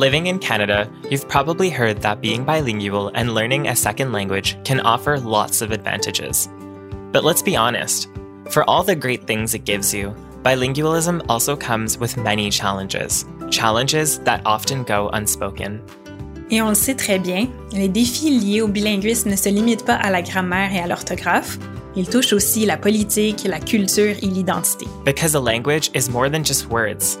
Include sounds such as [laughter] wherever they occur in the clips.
Living in Canada, you've probably heard that being bilingual and learning a second language can offer lots of advantages. But let's be honest, for all the great things it gives you, bilingualism also comes with many challenges, challenges that often go unspoken. Et on le sait très bien, les défis liés au bilinguisme ne se limitent pas à la grammaire et à l'orthographe, ils touchent aussi la politique, la culture et l'identité. Because a language is more than just words.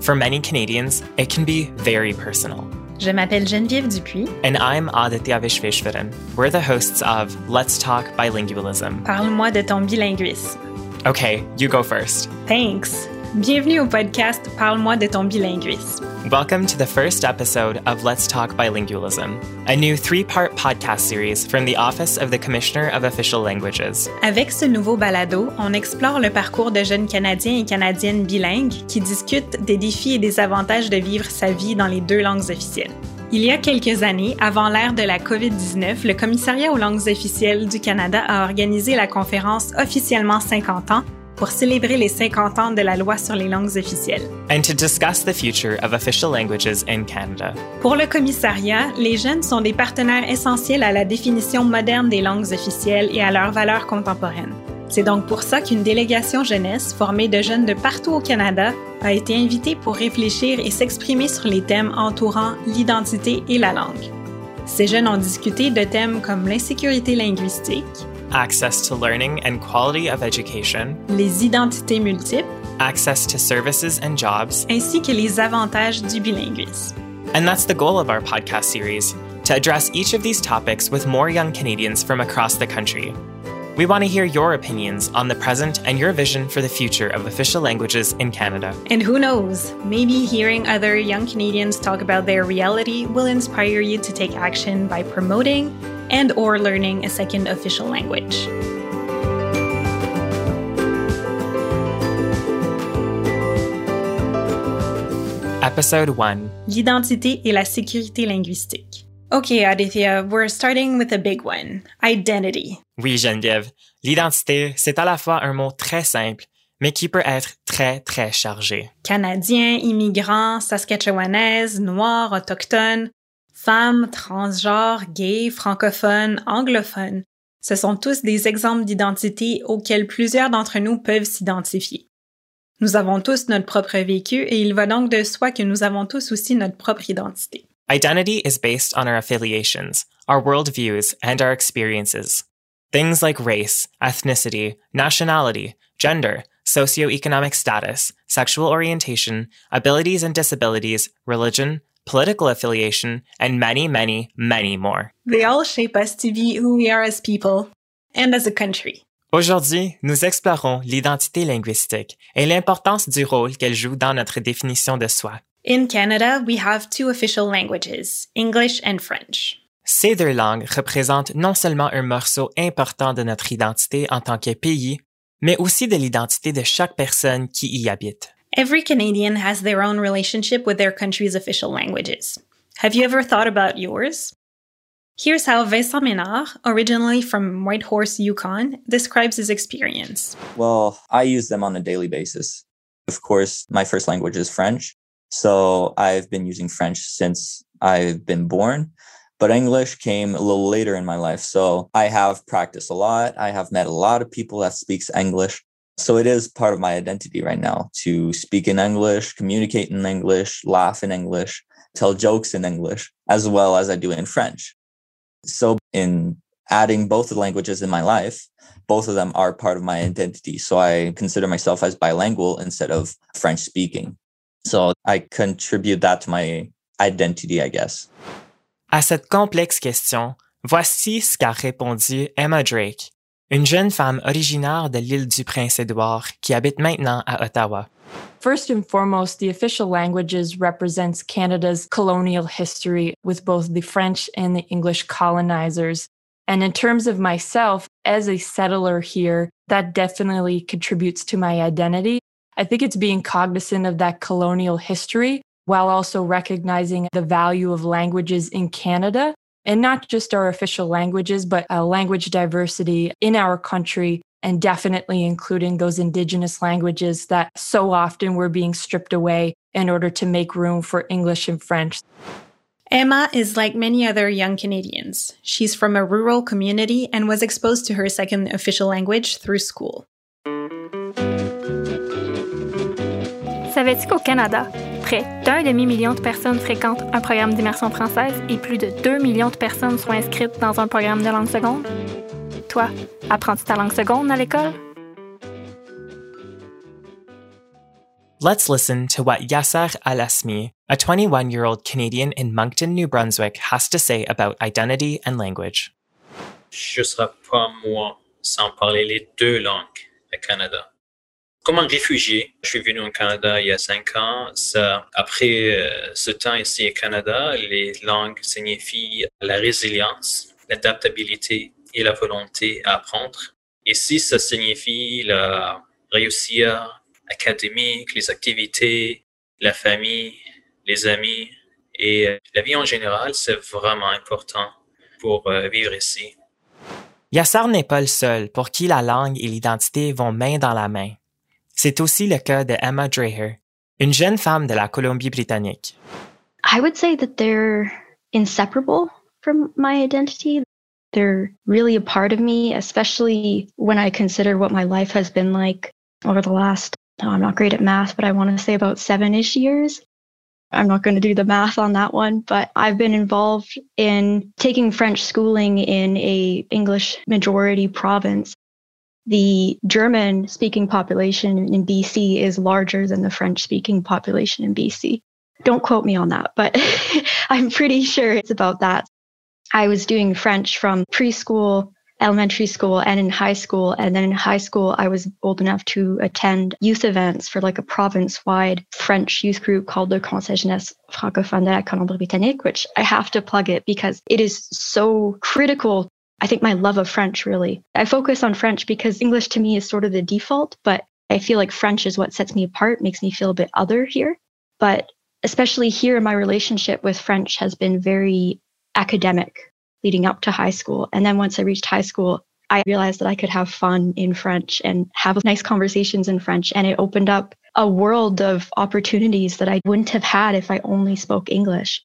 For many Canadians, it can be very personal. Je m'appelle Geneviève Dupuis. And I'm Aditya Vishveshwaran. We're the hosts of Let's Talk Bilingualism. Parle-moi de ton bilinguisme. Okay, you go first. Thanks. Bienvenue au podcast Parle-moi de ton bilinguisme. Welcome to the first episode of Let's Talk Bilingualism, a new three part podcast series from the Office of the Commissioner of Official Languages. Avec ce nouveau balado, on explore le parcours de jeunes Canadiens et Canadiennes bilingues qui discutent des défis et des avantages de vivre sa vie dans les deux langues officielles. Il y a quelques années, avant l'ère de la COVID-19, le Commissariat aux langues officielles du Canada a organisé la conférence officiellement 50 ans pour célébrer les 50 ans de la loi sur les langues officielles. And to discuss the future of official languages in Canada. Pour le commissariat, les jeunes sont des partenaires essentiels à la définition moderne des langues officielles et à leurs valeurs contemporaines. C'est donc pour ça qu'une délégation jeunesse formée de jeunes de partout au Canada a été invitée pour réfléchir et s'exprimer sur les thèmes entourant l'identité et la langue. Ces jeunes ont discuté de thèmes comme l'insécurité linguistique, access to learning and quality of education, les identités multiples, access to services and jobs, ainsi que les avantages du bilinguisme. And that's the goal of our podcast series to address each of these topics with more young Canadians from across the country. We want to hear your opinions on the present and your vision for the future of official languages in Canada. And who knows, maybe hearing other young Canadians talk about their reality will inspire you to take action by promoting and or learning a second official language. Episode 1 L'identité et la sécurité linguistique. Okay, Aditya, we're starting with a big one identity. Oui, Geneviève. L'identité, c'est à la fois un mot très simple, mais qui peut être très, très chargé. Canadien, immigrant, saskatchewanaise, noir, autochtone, femmes, transgenres, gays, francophones, anglophones. Ce sont tous des exemples d'identité auxquels plusieurs d'entre nous peuvent s'identifier. Nous avons tous notre propre vécu et il va donc de soi que nous avons tous aussi notre propre identité. Identity is based on our affiliations, our worldviews, and our experiences. Things like race, ethnicity, nationality, gender, socioeconomic status, sexual orientation, abilities and disabilities, religion, political affiliation, and many, many, many more. They all shape us to be who we are as people and as a country. Aujourd'hui, nous explorons l'identité linguistique et l'importance du rôle qu'elle joue dans notre définition de soi. In Canada, we have two official languages, English and French. Ces deux langues représentent non seulement un morceau important de notre identité en tant que pays, mais aussi de l'identité de chaque personne qui y habite. Every Canadian has their own relationship with their country's official languages. Have you ever thought about yours? Here's how Vincent Ménard, originally from Whitehorse, Yukon, describes his experience. Well, I use them on a daily basis. Of course, my first language is French. So I've been using French since I've been born, but English came a little later in my life. So I have practiced a lot. I have met a lot of people that speaks English. So it is part of my identity right now to speak in English, communicate in English, laugh in English, tell jokes in English, as well as I do in French. So in adding both the languages in my life, both of them are part of my identity. So I consider myself as bilingual instead of French speaking. So I contribute that to my identity, I guess. À cette complexe question, voici ce qu'a répondu Emma Drake, une jeune femme originaire de l'île du Prince-Édouard qui habite maintenant à Ottawa. First and foremost, the official languages represents Canada's colonial history with both the French and the English colonizers. And in terms of myself as a settler here, that definitely contributes to my identity. I think it's being cognizant of that colonial history while also recognizing the value of languages in Canada and not just our official languages, but uh, language diversity in our country and definitely including those indigenous languages that so often were being stripped away in order to make room for English and French. Emma is like many other young Canadians. She's from a rural community and was exposed to her second official language through school. Savais-tu qu'au Canada, près d'un demi-million de personnes fréquentent un programme d'immersion française et plus de 2 millions de personnes sont inscrites dans un programme de langue seconde? Toi, apprends-tu ta langue seconde à l'école? Let's listen to what Yasser Alasmi, a 21 year old Canadian in Moncton, New Brunswick, has to say about identity and language. Je ne serai pas moi sans parler les deux langues au Canada. Comme un réfugié, je suis venu au Canada il y a cinq ans. Ça, après euh, ce temps ici au Canada, les langues signifient la résilience, l'adaptabilité et la volonté à apprendre. Ici, ça signifie la réussite académique, les activités, la famille, les amis et euh, la vie en général, c'est vraiment important pour euh, vivre ici. Yassar n'est pas le seul pour qui la langue et l'identité vont main dans la main. C'est aussi le cas de Emma Dreher, une jeune femme de la Colombie-Britannique. I would say that they're inseparable from my identity. They're really a part of me, especially when I consider what my life has been like over the last, oh, I'm not great at math, but I want to say about seven ish years. I'm not going to do the math on that one, but I've been involved in taking French schooling in a English majority province. The German speaking population in BC is larger than the French speaking population in BC. Don't quote me on that, but [laughs] I'm pretty sure it's about that. I was doing French from preschool, elementary school, and in high school. And then in high school, I was old enough to attend youth events for like a province wide French youth group called the Conseil Jeunesse Francophone de la Colombie-Britannique, which I have to plug it because it is so critical. I think my love of French really. I focus on French because English to me is sort of the default, but I feel like French is what sets me apart, makes me feel a bit other here. But especially here, my relationship with French has been very academic leading up to high school. And then once I reached high school, I realized that I could have fun in French and have nice conversations in French. And it opened up a world of opportunities that I wouldn't have had if I only spoke English.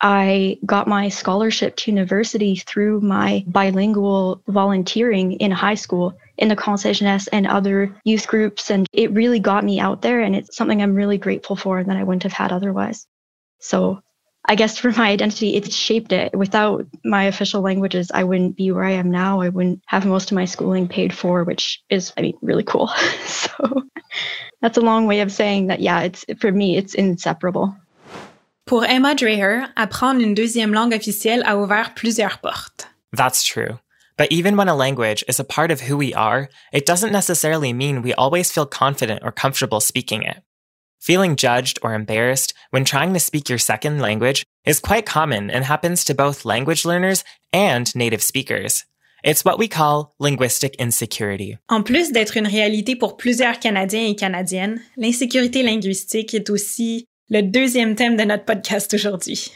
I got my scholarship to university through my bilingual volunteering in high school in the Jeunesse and other youth groups. And it really got me out there. And it's something I'm really grateful for that I wouldn't have had otherwise. So I guess for my identity, it's shaped it. Without my official languages, I wouldn't be where I am now. I wouldn't have most of my schooling paid for, which is, I mean, really cool. [laughs] so that's a long way of saying that, yeah, it's for me, it's inseparable. Pour Emma Dreher, apprendre une deuxième langue officielle a ouvert plusieurs portes. That's true. But even when a language is a part of who we are, it doesn't necessarily mean we always feel confident or comfortable speaking it. Feeling judged or embarrassed when trying to speak your second language is quite common and happens to both language learners and native speakers. It's what we call linguistic insecurity. En plus d'être une réalité pour plusieurs Canadiens et Canadiennes, l'insécurité linguistique est aussi le deuxième thème de notre podcast aujourd'hui.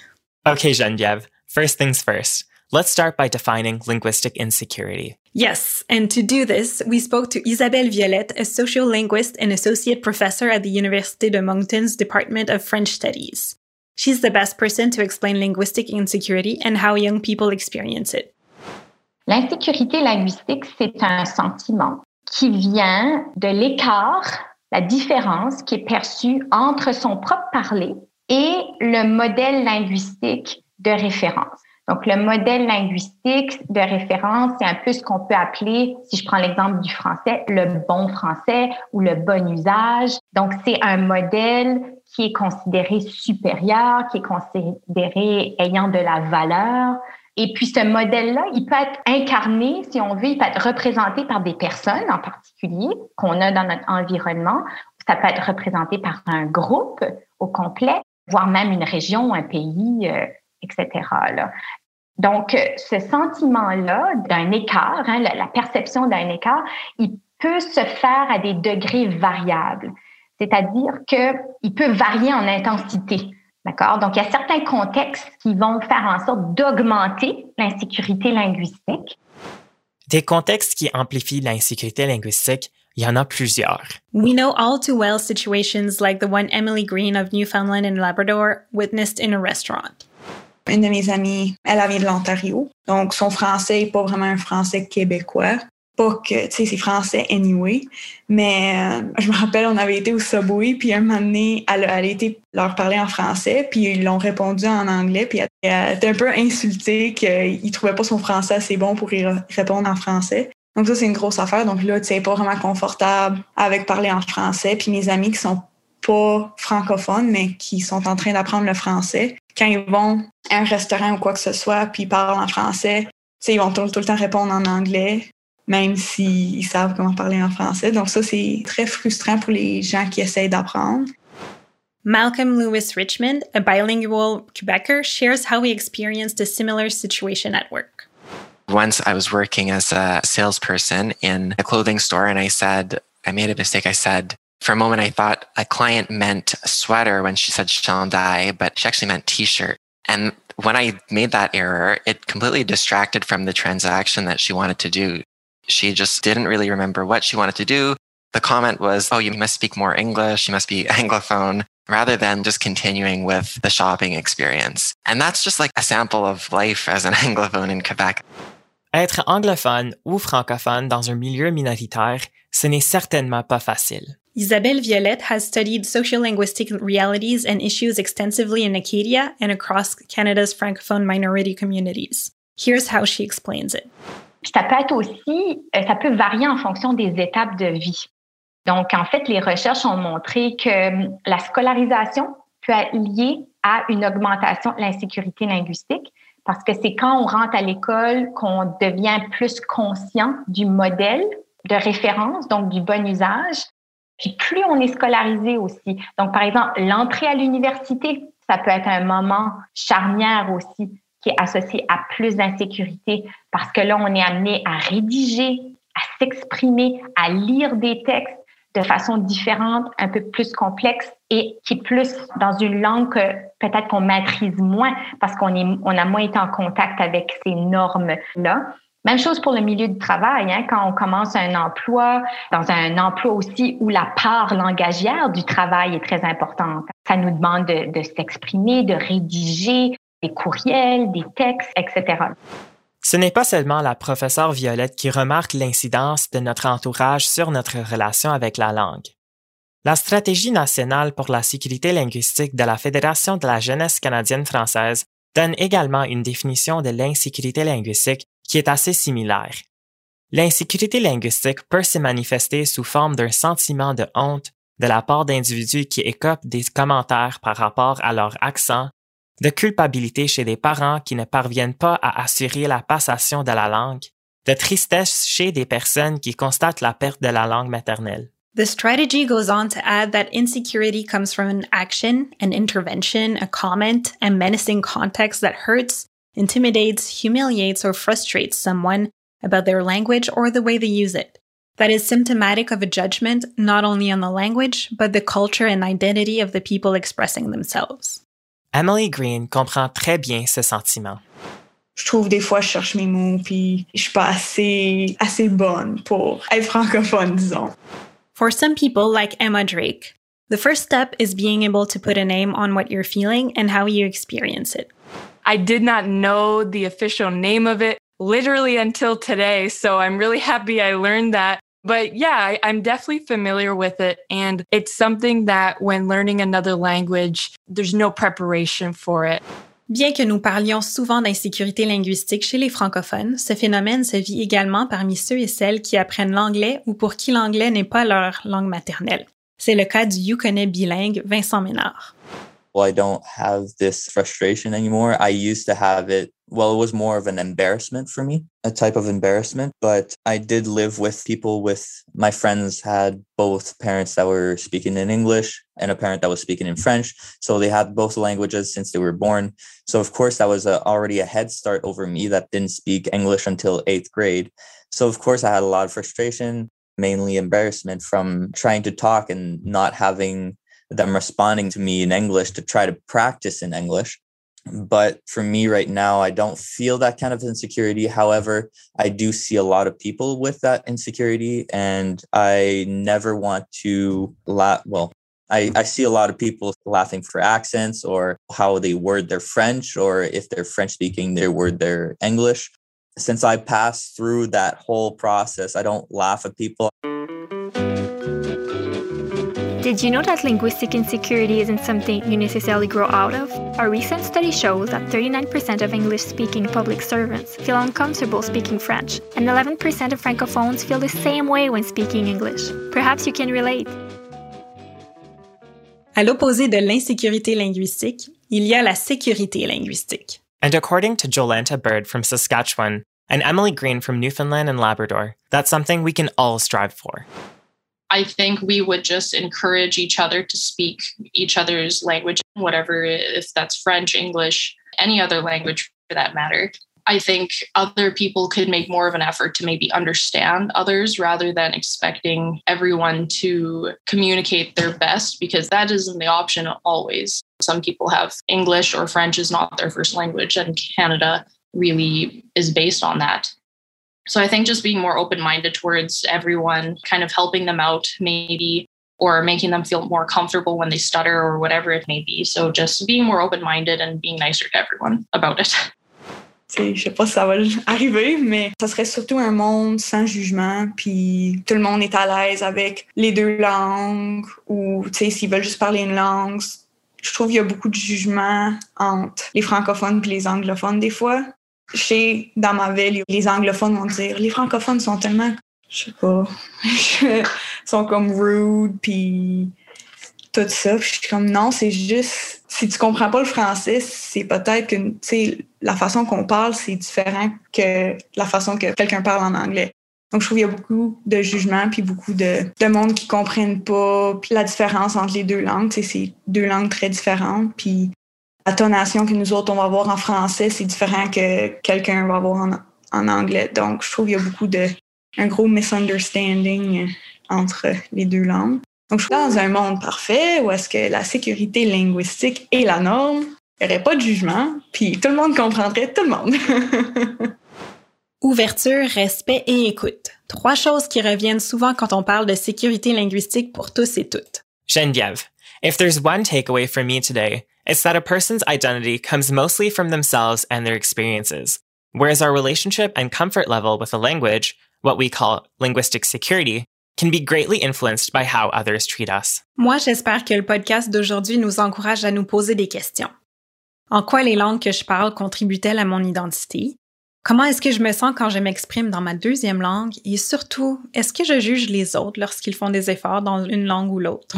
Okay, Geneviève, first things first. Let's start by defining linguistic insecurity. Yes, and to do this, we spoke to Isabelle Violette, a social linguist and associate professor at the Université de Moncton's Department of French Studies. She's the best person to explain linguistic insecurity and how young people experience it. L'insécurité linguistique, c'est un sentiment qui vient de l'écart, la différence qui est perçue entre son propre parler et le modèle linguistique de référence. Donc, le modèle linguistique de référence, c'est un peu ce qu'on peut appeler, si je prends l'exemple du français, le bon français ou le bon usage. Donc, c'est un modèle qui est considéré supérieur, qui est considéré ayant de la valeur. Et puis, ce modèle-là, il peut être incarné, si on veut, il peut être représenté par des personnes en particulier qu'on a dans notre environnement. Ça peut être représenté par un groupe au complet, voire même une région, un pays, euh, etc. Là. Donc, ce sentiment-là d'un écart, hein, la, la perception d'un écart, il peut se faire à des degrés variables. C'est-à-dire qu'il peut varier en intensité. D'accord? Donc, il y a certains contextes qui vont faire en sorte d'augmenter l'insécurité linguistique. Des contextes qui amplifient l'insécurité linguistique, il y en a plusieurs. We know all too well situations like the one Emily Green of Newfoundland and Labrador witnessed in a restaurant. Une de mes amies, elle vient de l'Ontario, donc son français n'est pas vraiment un français québécois. Pas que, tu sais, c'est français anyway. Mais euh, je me rappelle, on avait été au Subway, puis un moment donné, elle, a été leur parler en français, puis ils l'ont répondu en anglais, puis elle, était un peu insultée qu'ils trouvaient pas son français assez bon pour y répondre en français. Donc ça, c'est une grosse affaire. Donc là, tu sais, pas vraiment confortable avec parler en français. Puis mes amis qui sont pas francophones, mais qui sont en train d'apprendre le français, quand ils vont à un restaurant ou quoi que ce soit, puis ils parlent en français, tu sais, ils vont tout, tout le temps répondre en anglais même s'ils savent comment parler en français. Donc ça, c'est très frustrant pour les gens qui essayent d'apprendre. Malcolm Lewis Richmond, a bilingual Quebecer, shares how he experienced a similar situation at work. Once I was working as a salesperson in a clothing store and I said, I made a mistake. I said, for a moment, I thought a client meant a sweater when she said chandail, but she actually meant t-shirt. And when I made that error, it completely distracted from the transaction that she wanted to do. She just didn't really remember what she wanted to do. The comment was, Oh, you must speak more English. You must be [laughs] Anglophone rather than just continuing with the shopping experience. And that's just like a sample of life as an [laughs] Anglophone in Quebec. Être anglophone ou francophone dans un milieu minoritaire, ce n'est certainement pas facile. Isabelle Violette has studied sociolinguistic realities and issues extensively in Acadia and across Canada's francophone minority communities. Here's how she explains it. Ça peut être aussi, euh, ça peut varier en fonction des étapes de vie. Donc, en fait, les recherches ont montré que hum, la scolarisation peut être liée à une augmentation de l'insécurité linguistique parce que c'est quand on rentre à l'école qu'on devient plus conscient du modèle de référence, donc du bon usage. Puis plus on est scolarisé aussi. Donc, par exemple, l'entrée à l'université, ça peut être un moment charnière aussi qui est associé à plus d'insécurité parce que là, on est amené à rédiger, à s'exprimer, à lire des textes de façon différente, un peu plus complexe et qui est plus dans une langue que peut-être qu'on maîtrise moins parce qu'on est, on a moins été en contact avec ces normes-là. Même chose pour le milieu du travail, hein, quand on commence un emploi, dans un emploi aussi où la part langagière du travail est très importante. Ça nous demande de, de s'exprimer, de rédiger, des courriels, des textes, etc. Ce n'est pas seulement la professeure Violette qui remarque l'incidence de notre entourage sur notre relation avec la langue. La stratégie nationale pour la sécurité linguistique de la Fédération de la jeunesse canadienne française donne également une définition de l'insécurité linguistique qui est assez similaire. L'insécurité linguistique peut se manifester sous forme d'un sentiment de honte de la part d'individus qui écopent des commentaires par rapport à leur accent, de culpabilité chez des parents qui ne parviennent pas à assurer la passation de la langue, de tristesse chez des personnes qui constatent la perte de la langue maternelle. The strategy goes on to add that insecurity comes from an action, an intervention, a comment, a menacing context that hurts, intimidates, humiliates, or frustrates someone about their language or the way they use it. That is symptomatic of a judgment not only on the language, but the culture and identity of the people expressing themselves. Emily Green comprend très bien ce sentiment. Je trouve des fois je cherche mes mots puis je suis pas assez assez bonne pour être francophone disons. For some people like Emma Drake, the first step is being able to put a name on what you're feeling and how you experience it. I did not know the official name of it literally until today, so I'm really happy I learned that but yeah, I, definitely familiar with it. And it's something that when learning another language, there's no preparation for it. Bien que nous parlions souvent d'insécurité linguistique chez les francophones, ce phénomène se vit également parmi ceux et celles qui apprennent l'anglais ou pour qui l'anglais n'est pas leur langue maternelle. C'est le cas du Yukonnais bilingue Vincent Ménard. Well, I don't have this frustration anymore. I used to have it well, it was more of an embarrassment for me, a type of embarrassment. But I did live with people with my friends had both parents that were speaking in English and a parent that was speaking in French. So they had both languages since they were born. So, of course, that was a, already a head start over me that didn't speak English until eighth grade. So, of course, I had a lot of frustration, mainly embarrassment from trying to talk and not having them responding to me in English to try to practice in English. But for me right now, I don't feel that kind of insecurity. However, I do see a lot of people with that insecurity, and I never want to laugh. Well, I, I see a lot of people laughing for accents or how they word their French, or if they're French speaking, they word their English. Since I passed through that whole process, I don't laugh at people. Did you know that linguistic insecurity isn't something you necessarily grow out of? A recent study shows that 39% of English speaking public servants feel uncomfortable speaking French, and 11% of francophones feel the same way when speaking English. Perhaps you can relate. À l'opposé de l'insécurité linguistique, il y a la sécurité linguistique. And according to Jolanta Bird from Saskatchewan and Emily Green from Newfoundland and Labrador, that's something we can all strive for. I think we would just encourage each other to speak each other's language, whatever, if that's French, English, any other language for that matter. I think other people could make more of an effort to maybe understand others rather than expecting everyone to communicate their best because that isn't the option always. Some people have English or French is not their first language, and Canada really is based on that. So I think just being more open minded towards everyone, kind of helping them out, maybe, or making them feel more comfortable when they stutter or whatever it may be. So just being more open minded and being nicer to everyone about it. [laughs] Je sais pas si ça va arriver, mais ça serait surtout un monde sans jugement, puis tout le monde est à l'aise avec les deux langues, ou s'ils veulent juste parler une langue. Je trouve qu'il y a beaucoup de jugement entre les francophones et les anglophones des fois chez, dans ma ville, les anglophones vont dire les francophones sont tellement, je sais pas, [laughs] sont comme rude, puis tout ça. je suis comme non, c'est juste, si tu comprends pas le français, c'est peut-être que, tu sais, la façon qu'on parle, c'est différent que la façon que quelqu'un parle en anglais. Donc, je trouve qu'il y a beaucoup de jugements, puis beaucoup de, de monde qui comprennent pas la différence entre les deux langues. C'est deux langues très différentes. Puis tonation que nous autres, on va avoir en français, c'est différent que quelqu'un va avoir en, en, anglais. Donc, je trouve qu'il y a beaucoup de, un gros misunderstanding entre les deux langues. Donc, je suis dans un monde parfait où est-ce que la sécurité linguistique est la norme, il n'y aurait pas de jugement, puis tout le monde comprendrait tout le monde. [laughs] Ouverture, respect et écoute. Trois choses qui reviennent souvent quand on parle de sécurité linguistique pour tous et toutes. Geneviève, if there's one takeaway for me today, It's that a person's identity comes mostly from themselves and their experiences, whereas our relationship and comfort level with a language, what we call linguistic security, can be greatly influenced by how others treat us. Moi, j'espère que le podcast d'aujourd'hui nous encourage à nous poser des questions. En quoi les langues que je parle contribuent-elles à mon identité? Comment est-ce que je me sens quand je m'exprime dans ma deuxième langue? Et surtout, est-ce que je juge les autres lorsqu'ils font des efforts dans une langue ou l'autre?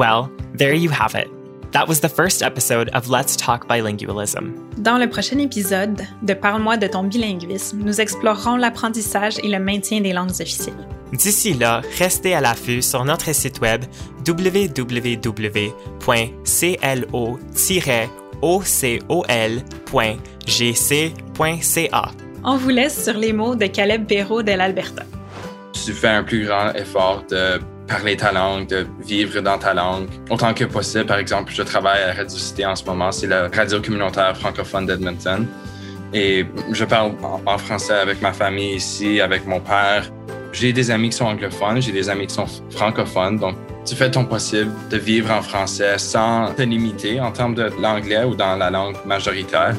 Well, there you have it. That was the first episode of Let's Talk Bilingualism. Dans le prochain épisode de Parle-moi de ton bilinguisme, nous explorerons l'apprentissage et le maintien des langues officielles. D'ici là, restez à l'affût sur notre site web www.clo-ocol.gc.ca. On vous laisse sur les mots de Caleb Perrault de l'Alberta. Tu fais un plus grand effort de parler ta langue, de vivre dans ta langue autant que possible. Par exemple, je travaille à Radio Cité en ce moment, c'est la radio communautaire francophone d'Edmonton. Et je parle en français avec ma famille ici, avec mon père. J'ai des amis qui sont anglophones, j'ai des amis qui sont francophones. Donc, tu fais ton possible de vivre en français sans te limiter en termes de l'anglais ou dans la langue majoritaire.